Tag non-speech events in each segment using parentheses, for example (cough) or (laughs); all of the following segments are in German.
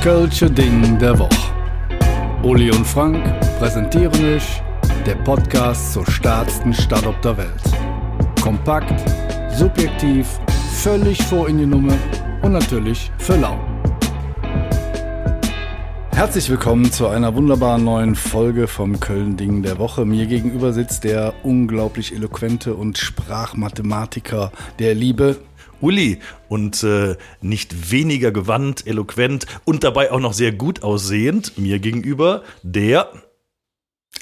Kölsche Ding der Woche. Uli und Frank präsentieren euch der Podcast zur stärksten Stadt auf der Welt. Kompakt, subjektiv, völlig vor in die Nummer und natürlich für lau. Herzlich willkommen zu einer wunderbaren neuen Folge vom Köln-Ding der Woche. Mir gegenüber sitzt der unglaublich eloquente und Sprachmathematiker der Liebe, Uli und äh, nicht weniger gewandt, eloquent und dabei auch noch sehr gut aussehend mir gegenüber der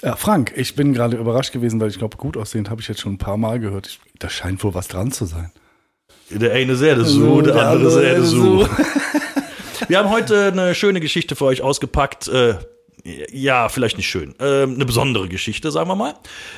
ja, Frank, ich bin gerade überrascht gewesen, weil ich glaube, gut aussehend habe ich jetzt schon ein paar Mal gehört. Ich, da scheint wohl was dran zu sein. Der eine sehr so, der, der andere sehr so. (laughs) Wir haben heute eine schöne Geschichte für euch ausgepackt. Äh, ja, vielleicht nicht schön. Äh, eine besondere Geschichte, sagen wir mal.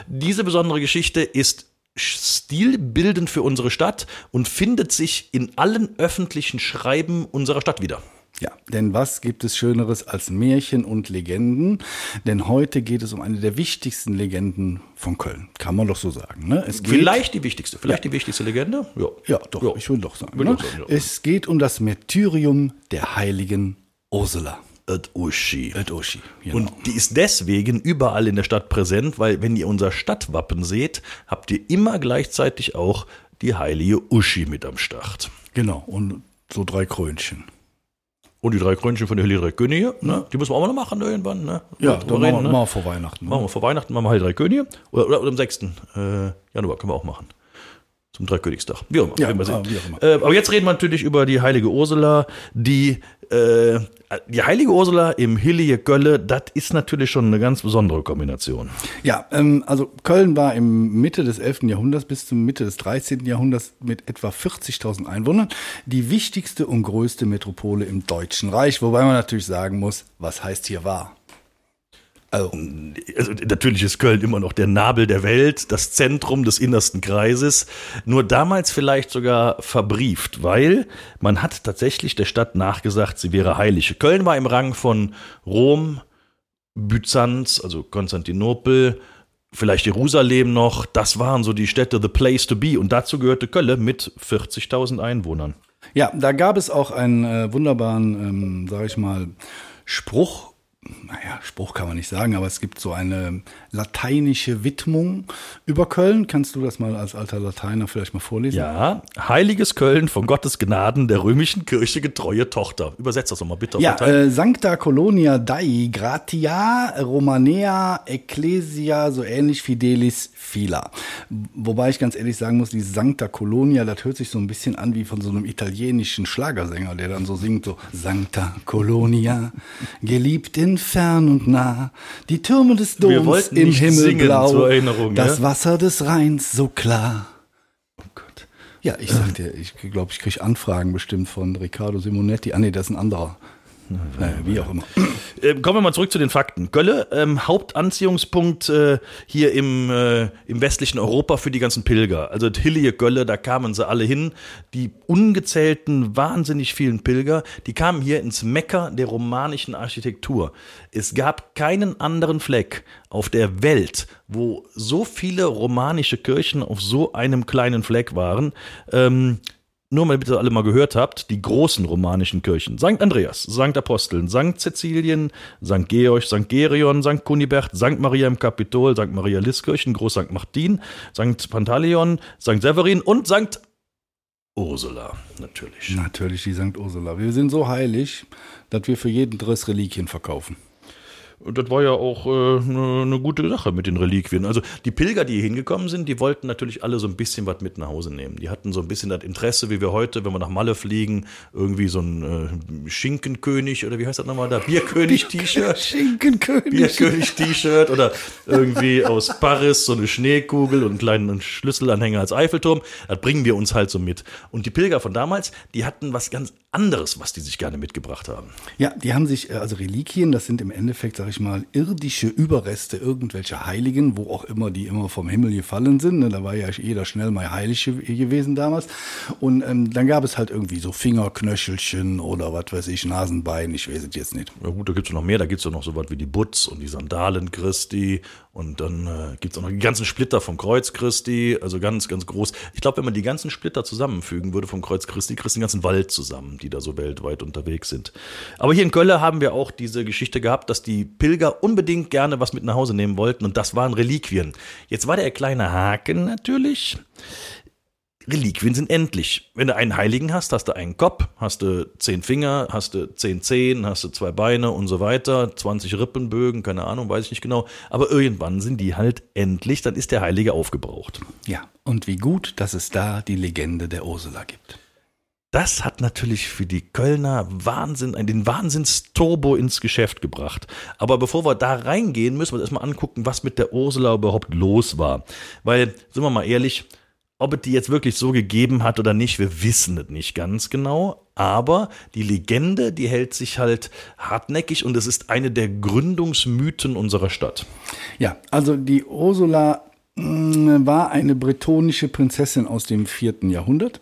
Diese besondere Geschichte ist stilbildend für unsere Stadt und findet sich in allen öffentlichen Schreiben unserer Stadt wieder. Ja, denn was gibt es Schöneres als Märchen und Legenden? Denn heute geht es um eine der wichtigsten Legenden von Köln. Kann man doch so sagen. Ne? Es vielleicht die wichtigste, vielleicht ja. die wichtigste Legende? Ja, ja doch, ja. ich will doch sagen. Will ne? sagen ja. Es geht um das Märtyrium der heiligen Ursula. Et Uschi. Et Uschi, genau. Und die ist deswegen überall in der Stadt präsent, weil wenn ihr unser Stadtwappen seht, habt ihr immer gleichzeitig auch die heilige Uschi mit am Start. Genau, und so drei Krönchen. Und die drei Krönchen von der Heilige Drei Könige, ne? die müssen wir auch mal noch machen irgendwann. Ne? Ja, dann machen wir ne? mal vor Weihnachten. Ne? Machen wir vor Weihnachten, machen wir Heilige Drei Könige. Oder, oder, oder am 6. Äh, Januar können wir auch machen zum Dreikönigstag. Wie auch immer. Ja, wie auch immer. Äh, aber jetzt reden wir natürlich über die heilige Ursula, die äh, die heilige Ursula im Hillige Gölle, das ist natürlich schon eine ganz besondere Kombination. Ja, ähm, also Köln war im Mitte des 11. Jahrhunderts bis zum Mitte des 13. Jahrhunderts mit etwa 40.000 Einwohnern die wichtigste und größte Metropole im Deutschen Reich, wobei man natürlich sagen muss, was heißt hier wahr? Also, also, natürlich ist Köln immer noch der Nabel der Welt, das Zentrum des innersten Kreises, nur damals vielleicht sogar verbrieft, weil man hat tatsächlich der Stadt nachgesagt, sie wäre heilig. Köln war im Rang von Rom, Byzanz, also Konstantinopel, vielleicht Jerusalem noch, das waren so die Städte, the place to be und dazu gehörte Köln mit 40.000 Einwohnern. Ja, da gab es auch einen äh, wunderbaren, ähm, sag ich mal, Spruch naja, Spruch kann man nicht sagen, aber es gibt so eine lateinische Widmung über Köln. Kannst du das mal als alter Lateiner vielleicht mal vorlesen? Ja, Heiliges Köln von Gottes Gnaden der römischen Kirche getreue Tochter. Übersetzt das nochmal bitte. Ja, äh, Sancta Colonia Dei Gratia Romanea Ecclesia, so ähnlich Fidelis Fila. Wobei ich ganz ehrlich sagen muss, die Sancta Colonia, das hört sich so ein bisschen an wie von so einem italienischen Schlagersänger, der dann so singt, so Sancta Colonia, geliebt in fern und nah, die Türme des Doms im Himmel blau, das ja? Wasser des Rheins so klar. Oh Gott. Ja, ich sag dir, ich glaube, ich kriege Anfragen bestimmt von Riccardo Simonetti. Ah nee, das ist ein anderer. Naja, wie auch immer. Äh, kommen wir mal zurück zu den Fakten. Gölle, ähm, Hauptanziehungspunkt äh, hier im, äh, im westlichen Europa für die ganzen Pilger. Also Hillige Gölle, da kamen sie alle hin. Die ungezählten, wahnsinnig vielen Pilger, die kamen hier ins Mekka der romanischen Architektur. Es gab keinen anderen Fleck auf der Welt, wo so viele romanische Kirchen auf so einem kleinen Fleck waren. Ähm, nur mal bitte alle mal gehört habt, die großen romanischen Kirchen. St. Andreas, St. Aposteln, St. Cäcilien, St. Georg, St. Gerion, St. Kunibert, St. Maria im Kapitol, St. Maria Liskirchen, Groß St. Martin, St. Pantaleon, St. Severin und St. Ursula, natürlich. Natürlich die St. Ursula. Wir sind so heilig, dass wir für jeden Driss Reliquien verkaufen. Und das war ja auch eine äh, ne, ne gute Sache mit den Reliquien. Also die Pilger, die hier hingekommen sind, die wollten natürlich alle so ein bisschen was mit nach Hause nehmen. Die hatten so ein bisschen das Interesse, wie wir heute, wenn wir nach Malle fliegen, irgendwie so ein äh, Schinkenkönig oder wie heißt das nochmal da? Bierkönig-T-Shirt. (laughs) Schinkenkönig. Bierkönig-T-Shirt oder irgendwie aus Paris so eine Schneekugel und einen kleinen Schlüsselanhänger als Eiffelturm. Das bringen wir uns halt so mit. Und die Pilger von damals, die hatten was ganz anderes, was die sich gerne mitgebracht haben. Ja, die haben sich, äh, also Reliquien, das sind im Endeffekt, sag ich mal, irdische Überreste irgendwelcher Heiligen, wo auch immer die immer vom Himmel gefallen sind. Ne? Da war ja jeder schnell mal heilig gewesen damals. Und ähm, dann gab es halt irgendwie so Fingerknöchelchen oder was weiß ich, Nasenbein, ich weiß es jetzt nicht. Ja gut, da gibt es noch mehr, da gibt es ja noch so was wie die Butz und die Sandalen Christi Und dann äh, gibt es auch noch die ganzen Splitter vom Kreuz Christi, also ganz, ganz groß. Ich glaube, wenn man die ganzen Splitter zusammenfügen würde vom Kreuz Christi, kriegst du den ganzen Wald zusammen, die da so weltweit unterwegs sind. Aber hier in Köln haben wir auch diese Geschichte gehabt, dass die Pilger unbedingt gerne was mit nach Hause nehmen wollten und das waren Reliquien. Jetzt war der kleine Haken natürlich. Reliquien sind endlich. Wenn du einen Heiligen hast, hast du einen Kopf, hast du zehn Finger, hast du zehn Zehen, hast du zwei Beine und so weiter, 20 Rippenbögen, keine Ahnung, weiß ich nicht genau. Aber irgendwann sind die halt endlich, dann ist der Heilige aufgebraucht. Ja, und wie gut, dass es da die Legende der Ursula gibt. Das hat natürlich für die Kölner Wahnsinn, den Wahnsinnsturbo ins Geschäft gebracht. Aber bevor wir da reingehen, müssen wir uns erstmal angucken, was mit der Ursula überhaupt los war. Weil, sind wir mal ehrlich, ob es die jetzt wirklich so gegeben hat oder nicht, wir wissen es nicht ganz genau. Aber die Legende, die hält sich halt hartnäckig und es ist eine der Gründungsmythen unserer Stadt. Ja, also die Ursula war eine bretonische Prinzessin aus dem vierten Jahrhundert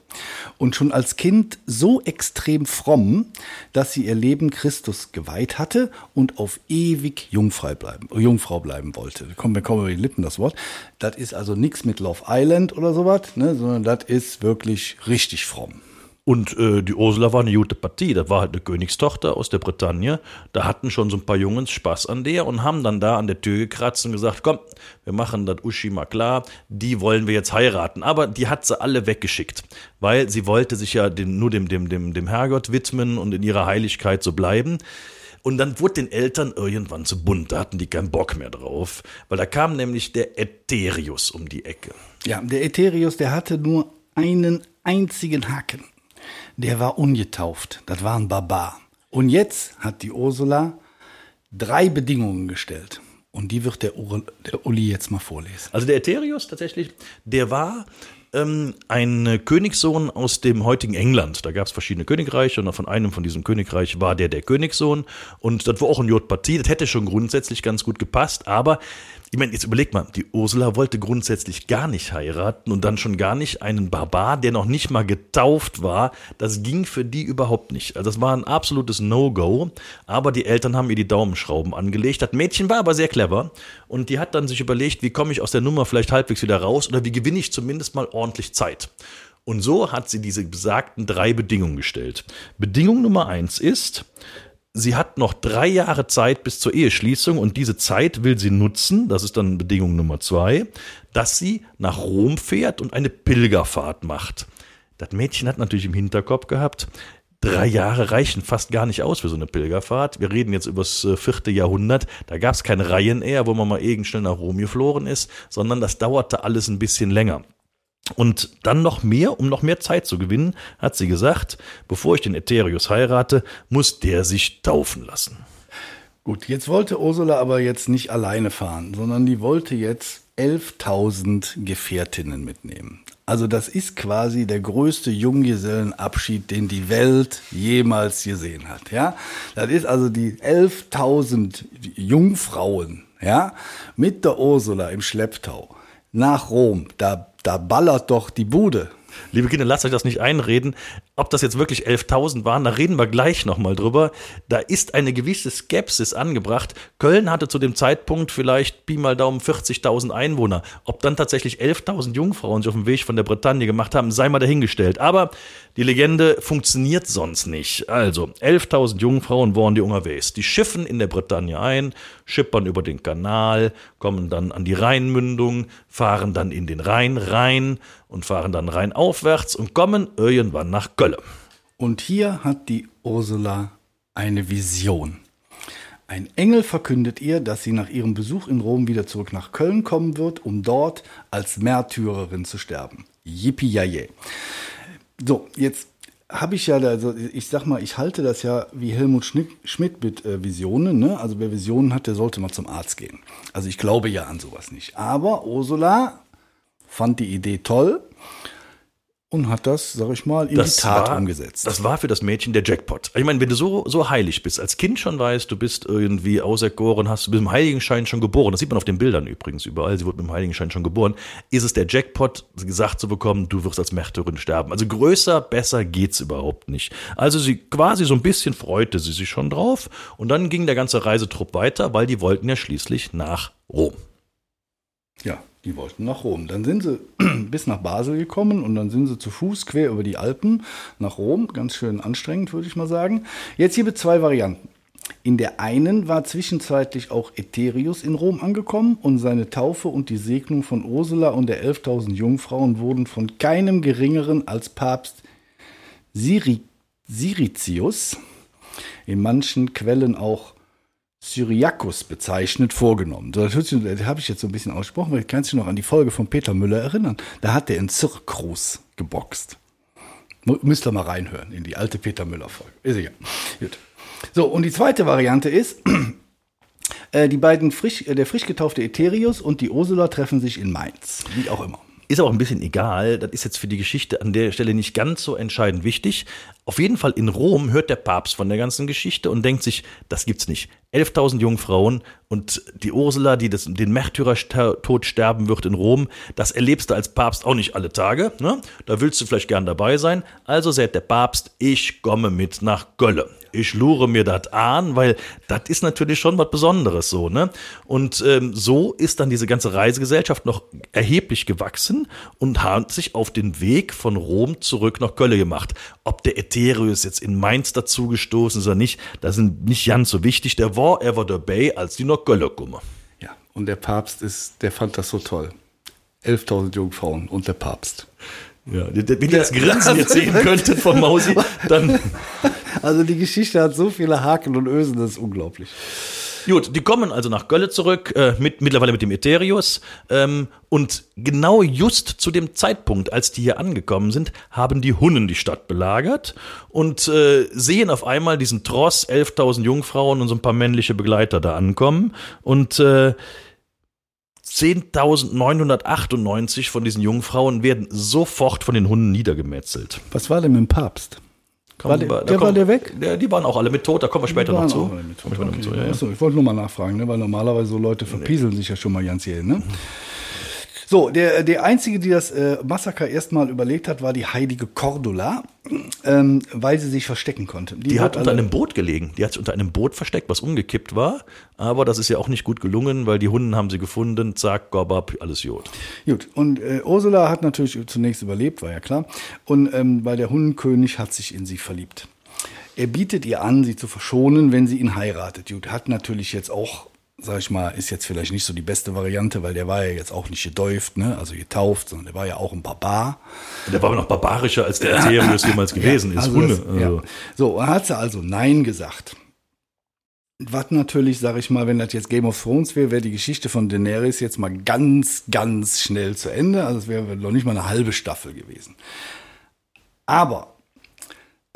und schon als Kind so extrem fromm, dass sie ihr Leben Christus geweiht hatte und auf ewig Jungfrau bleiben, Jungfrau bleiben wollte. Kommen mir kaum über die Lippen das Wort. Das ist also nichts mit Love Island oder sowas, ne, sondern das ist wirklich richtig fromm. Und äh, die Ursula war eine gute Partie. Das war halt eine Königstochter aus der Bretagne. Da hatten schon so ein paar Jungs Spaß an der und haben dann da an der Tür gekratzt und gesagt, komm, wir machen das Uschi mal klar, die wollen wir jetzt heiraten. Aber die hat sie alle weggeschickt, weil sie wollte sich ja dem, nur dem, dem, dem, dem Herrgott widmen und in ihrer Heiligkeit so bleiben. Und dann wurde den Eltern irgendwann zu bunt, da hatten die keinen Bock mehr drauf, weil da kam nämlich der Ätherius um die Ecke. Ja, der Ätherius, der hatte nur einen einzigen Haken der war ungetauft. Das war ein Barbar. Und jetzt hat die Ursula drei Bedingungen gestellt. Und die wird der, Ur der Uli jetzt mal vorlesen. Also der Ätherius tatsächlich, der war ähm, ein Königssohn aus dem heutigen England. Da gab es verschiedene Königreiche und von einem von diesem Königreich war der der Königssohn. Und das war auch ein J-Partie. Das hätte schon grundsätzlich ganz gut gepasst. Aber ich meine, jetzt überleg mal, die Ursula wollte grundsätzlich gar nicht heiraten und dann schon gar nicht einen Barbar, der noch nicht mal getauft war. Das ging für die überhaupt nicht. Also das war ein absolutes No-Go. Aber die Eltern haben ihr die Daumenschrauben angelegt. Das Mädchen war aber sehr clever und die hat dann sich überlegt, wie komme ich aus der Nummer vielleicht halbwegs wieder raus oder wie gewinne ich zumindest mal ordentlich Zeit. Und so hat sie diese besagten drei Bedingungen gestellt. Bedingung Nummer eins ist, sie hat noch drei Jahre Zeit bis zur Eheschließung und diese Zeit will sie nutzen, das ist dann Bedingung Nummer zwei, dass sie nach Rom fährt und eine Pilgerfahrt macht. Das Mädchen hat natürlich im Hinterkopf gehabt, drei Jahre reichen fast gar nicht aus für so eine Pilgerfahrt. Wir reden jetzt über das äh, vierte Jahrhundert. Da gab es kein Reihenehr, wo man mal irgend schnell nach Rom geflogen ist, sondern das dauerte alles ein bisschen länger. Und dann noch mehr, um noch mehr Zeit zu gewinnen, hat sie gesagt, bevor ich den Ätherius heirate, muss der sich taufen lassen. Gut, jetzt wollte Ursula aber jetzt nicht alleine fahren, sondern die wollte jetzt 11.000 Gefährtinnen mitnehmen. Also das ist quasi der größte Junggesellenabschied, den die Welt jemals gesehen hat. Ja, das ist also die 11.000 Jungfrauen, ja, mit der Ursula im Schlepptau nach Rom. Da da ballert doch die Bude. Liebe Kinder, lasst euch das nicht einreden. Ob das jetzt wirklich 11.000 waren, da reden wir gleich nochmal drüber. Da ist eine gewisse Skepsis angebracht. Köln hatte zu dem Zeitpunkt vielleicht Pi mal Daumen 40.000 Einwohner. Ob dann tatsächlich 11.000 Jungfrauen sich auf dem Weg von der Bretagne gemacht haben, sei mal dahingestellt. Aber die Legende funktioniert sonst nicht. Also, 11.000 Jungfrauen waren die unterwegs. Die schiffen in der Bretagne ein, schippern über den Kanal, kommen dann an die Rheinmündung, fahren dann in den Rhein rein und fahren dann rein aufwärts und kommen irgendwann nach Köln. Und hier hat die Ursula eine Vision. Ein Engel verkündet ihr, dass sie nach ihrem Besuch in Rom wieder zurück nach Köln kommen wird, um dort als Märtyrerin zu sterben. Yippie So, jetzt habe ich ja, also ich sag mal, ich halte das ja wie Helmut Schmidt mit äh, Visionen. Ne? Also wer Visionen hat, der sollte mal zum Arzt gehen. Also ich glaube ja an sowas nicht. Aber Ursula fand die Idee toll und hat das, sag ich mal, in das die Tat war, umgesetzt. Das war für das Mädchen der Jackpot. Ich meine, wenn du so, so heilig bist, als Kind schon weißt, du bist irgendwie auserkoren, hast du bist im Heiligenschein schon geboren, das sieht man auf den Bildern übrigens überall, sie wurde mit dem Heiligenschein schon geboren, ist es der Jackpot, gesagt zu bekommen, du wirst als Märtyrerin sterben. Also größer, besser geht's überhaupt nicht. Also sie quasi so ein bisschen freute sie sich schon drauf und dann ging der ganze Reisetrupp weiter, weil die wollten ja schließlich nach Rom. Ja, die wollten nach Rom. Dann sind sie (clears throat) bis nach Basel gekommen und dann sind sie zu Fuß quer über die Alpen nach Rom. Ganz schön anstrengend, würde ich mal sagen. Jetzt hier zwei Varianten. In der einen war zwischenzeitlich auch Eterius in Rom angekommen und seine Taufe und die Segnung von Ursula und der 11.000 Jungfrauen wurden von keinem geringeren als Papst Siri Siricius, in manchen Quellen auch Syriakus bezeichnet, vorgenommen. Das, das habe ich jetzt so ein bisschen ausgesprochen, weil kannst du noch an die Folge von Peter Müller erinnern. Da hat der in Zirkrus geboxt. Müsst ihr mal reinhören in die alte Peter Müller-Folge. Ist egal. Gut. So, und die zweite Variante ist, (clears throat) äh, die beiden frisch, äh, der frisch getaufte Eterius und die Ursula treffen sich in Mainz. Wie auch immer. Ist auch ein bisschen egal. Das ist jetzt für die Geschichte an der Stelle nicht ganz so entscheidend wichtig. Auf jeden Fall in Rom hört der Papst von der ganzen Geschichte und denkt sich, das gibt's nicht. 11.000 Jungfrauen und die Ursula, die das, den Märtyrertod sterben wird in Rom, das erlebst du als Papst auch nicht alle Tage. Ne? Da willst du vielleicht gern dabei sein. Also sagt der Papst, ich komme mit nach Gölle ich lure mir das an, weil das ist natürlich schon was Besonderes so, ne? Und ähm, so ist dann diese ganze Reisegesellschaft noch erheblich gewachsen und hat sich auf den Weg von Rom zurück nach Köln gemacht. Ob der Ethereus jetzt in Mainz dazugestoßen ist oder nicht, das ist nicht ganz so wichtig. Der war er war dabei, als die nach Köln kommen. Ja, und der Papst ist, der fand das so toll. 11.000 Jungfrauen und der Papst. Ja, wenn ihr das Grinsen (laughs) jetzt sehen könntet von Mausi, dann. (laughs) Also die Geschichte hat so viele Haken und Ösen, das ist unglaublich. Gut, die kommen also nach Gölle zurück, äh, mit, mittlerweile mit dem Eterius. Ähm, und genau just zu dem Zeitpunkt, als die hier angekommen sind, haben die Hunnen die Stadt belagert und äh, sehen auf einmal diesen Tross, 11.000 Jungfrauen und so ein paar männliche Begleiter da ankommen. Und äh, 10.998 von diesen Jungfrauen werden sofort von den Hunden niedergemetzelt. Was war denn mit dem Papst? War der, der, kommen, war der weg? Der, die waren auch alle mit tot, da kommen wir später noch zu. Okay. zu ja, ja. Achso, ich wollte nur mal nachfragen, ne? weil normalerweise so Leute verpieseln nee. sich ja schon mal ganz hier. Ne? So, der, der Einzige, die das äh, Massaker erstmal überlegt hat, war die heilige Cordula, ähm, weil sie sich verstecken konnte. Die, die hat unter einem Boot gelegen. Die hat sich unter einem Boot versteckt, was umgekippt war. Aber das ist ja auch nicht gut gelungen, weil die Hunden haben sie gefunden. Zack, gorbab, alles Jod. Gut, und äh, Ursula hat natürlich zunächst überlebt, war ja klar. Und ähm, weil der Hundenkönig hat sich in sie verliebt. Er bietet ihr an, sie zu verschonen, wenn sie ihn heiratet. Gut, hat natürlich jetzt auch sag ich mal, ist jetzt vielleicht nicht so die beste Variante, weil der war ja jetzt auch nicht gedäuft, ne? also getauft, sondern der war ja auch ein Barbar. Der war aber noch barbarischer, als der Ethereus (laughs) jemals gewesen ja, also ist. Das, also. ja. So, hat sie also Nein gesagt. Was natürlich, sag ich mal, wenn das jetzt Game of Thrones wäre, wäre die Geschichte von Daenerys jetzt mal ganz, ganz schnell zu Ende. Also es wäre noch nicht mal eine halbe Staffel gewesen. Aber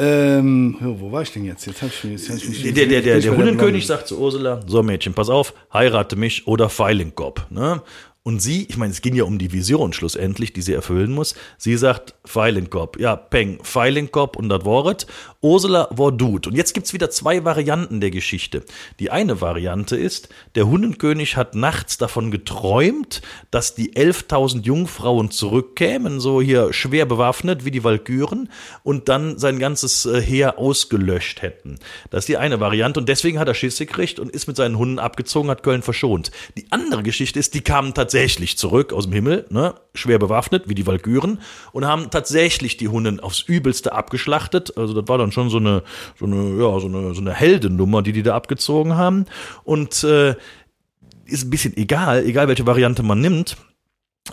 ähm, wo war ich denn jetzt? Jetzt hab ich, jetzt hab ich mich. Der, der, der, der Hundenkönig sagt zu Ursula: So, Mädchen, pass auf, heirate mich oder Feilingkopf. Ne? Und sie, ich meine, es ging ja um die Vision schlussendlich, die sie erfüllen muss. Sie sagt Feilenkopf. Ja, Peng, Feilenkopf und das Wort. Ursula war Dude. Und jetzt gibt's wieder zwei Varianten der Geschichte. Die eine Variante ist, der Hundenkönig hat nachts davon geträumt, dass die 11.000 Jungfrauen zurückkämen, so hier schwer bewaffnet wie die Walküren, und dann sein ganzes äh, Heer ausgelöscht hätten. Das ist die eine Variante. Und deswegen hat er Schiss gekriegt und ist mit seinen Hunden abgezogen, hat Köln verschont. Die andere Geschichte ist, die kamen tatsächlich tatsächlich zurück aus dem Himmel, ne, schwer bewaffnet, wie die Walküren, und haben tatsächlich die Hunden aufs Übelste abgeschlachtet. Also das war dann schon so eine, so eine, ja, so eine, so eine Heldennummer, die die da abgezogen haben. Und äh, ist ein bisschen egal, egal welche Variante man nimmt.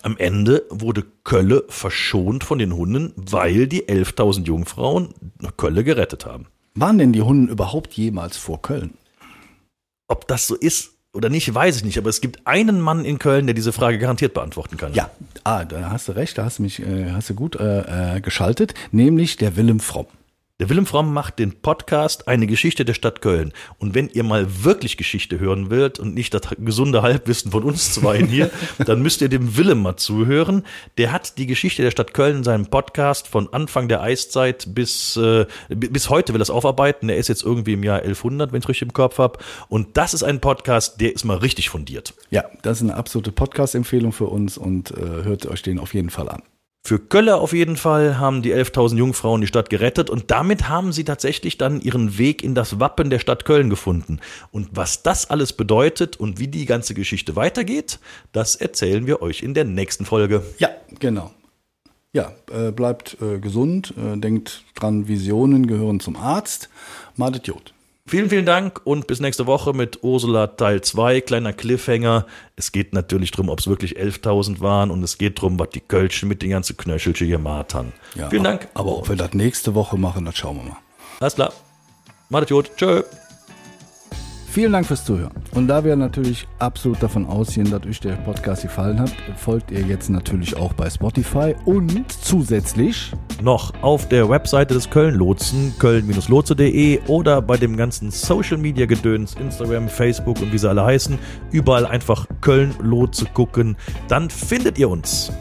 Am Ende wurde Kölle verschont von den Hunden, weil die 11.000 Jungfrauen Kölle gerettet haben. Waren denn die Hunden überhaupt jemals vor Köln? Ob das so ist, oder nicht, weiß ich nicht, aber es gibt einen Mann in Köln, der diese Frage garantiert beantworten kann. Ja, ah, da hast du recht, da hast du mich äh, hast du gut äh, äh geschaltet, nämlich der Willem Fromm. Der Willem Fromm macht den Podcast Eine Geschichte der Stadt Köln. Und wenn ihr mal wirklich Geschichte hören wollt und nicht das gesunde Halbwissen von uns zwei hier, (laughs) dann müsst ihr dem Willem mal zuhören. Der hat die Geschichte der Stadt Köln in seinem Podcast von Anfang der Eiszeit bis, äh, bis heute will er es aufarbeiten. Er ist jetzt irgendwie im Jahr 1100, wenn ich richtig im Kopf habe. Und das ist ein Podcast, der ist mal richtig fundiert. Ja, das ist eine absolute Podcast-Empfehlung für uns und äh, hört euch den auf jeden Fall an. Für Kölle auf jeden Fall haben die 11.000 Jungfrauen die Stadt gerettet und damit haben sie tatsächlich dann ihren Weg in das Wappen der Stadt Köln gefunden. Und was das alles bedeutet und wie die ganze Geschichte weitergeht, das erzählen wir euch in der nächsten Folge. Ja, genau. Ja, äh, bleibt äh, gesund, äh, denkt dran, Visionen gehören zum Arzt. Madet Jod. Vielen, vielen Dank und bis nächste Woche mit Ursula Teil 2. Kleiner Cliffhanger. Es geht natürlich darum, ob es wirklich 11.000 waren und es geht darum, was die Kölschen mit den ganzen Knöchelchen hier martern. Ja, vielen Dank. Aber ob wir das nächste Woche machen, das schauen wir mal. Alles klar. Macht gut. Tschö. Vielen Dank fürs Zuhören. Und da wir natürlich absolut davon ausgehen, dass euch der Podcast gefallen hat, folgt ihr jetzt natürlich auch bei Spotify und zusätzlich noch auf der Webseite des Köln-Lotsen, köln-lotse.de oder bei dem ganzen Social-Media-Gedöns, Instagram, Facebook und wie sie alle heißen, überall einfach Köln-Lotse gucken, dann findet ihr uns.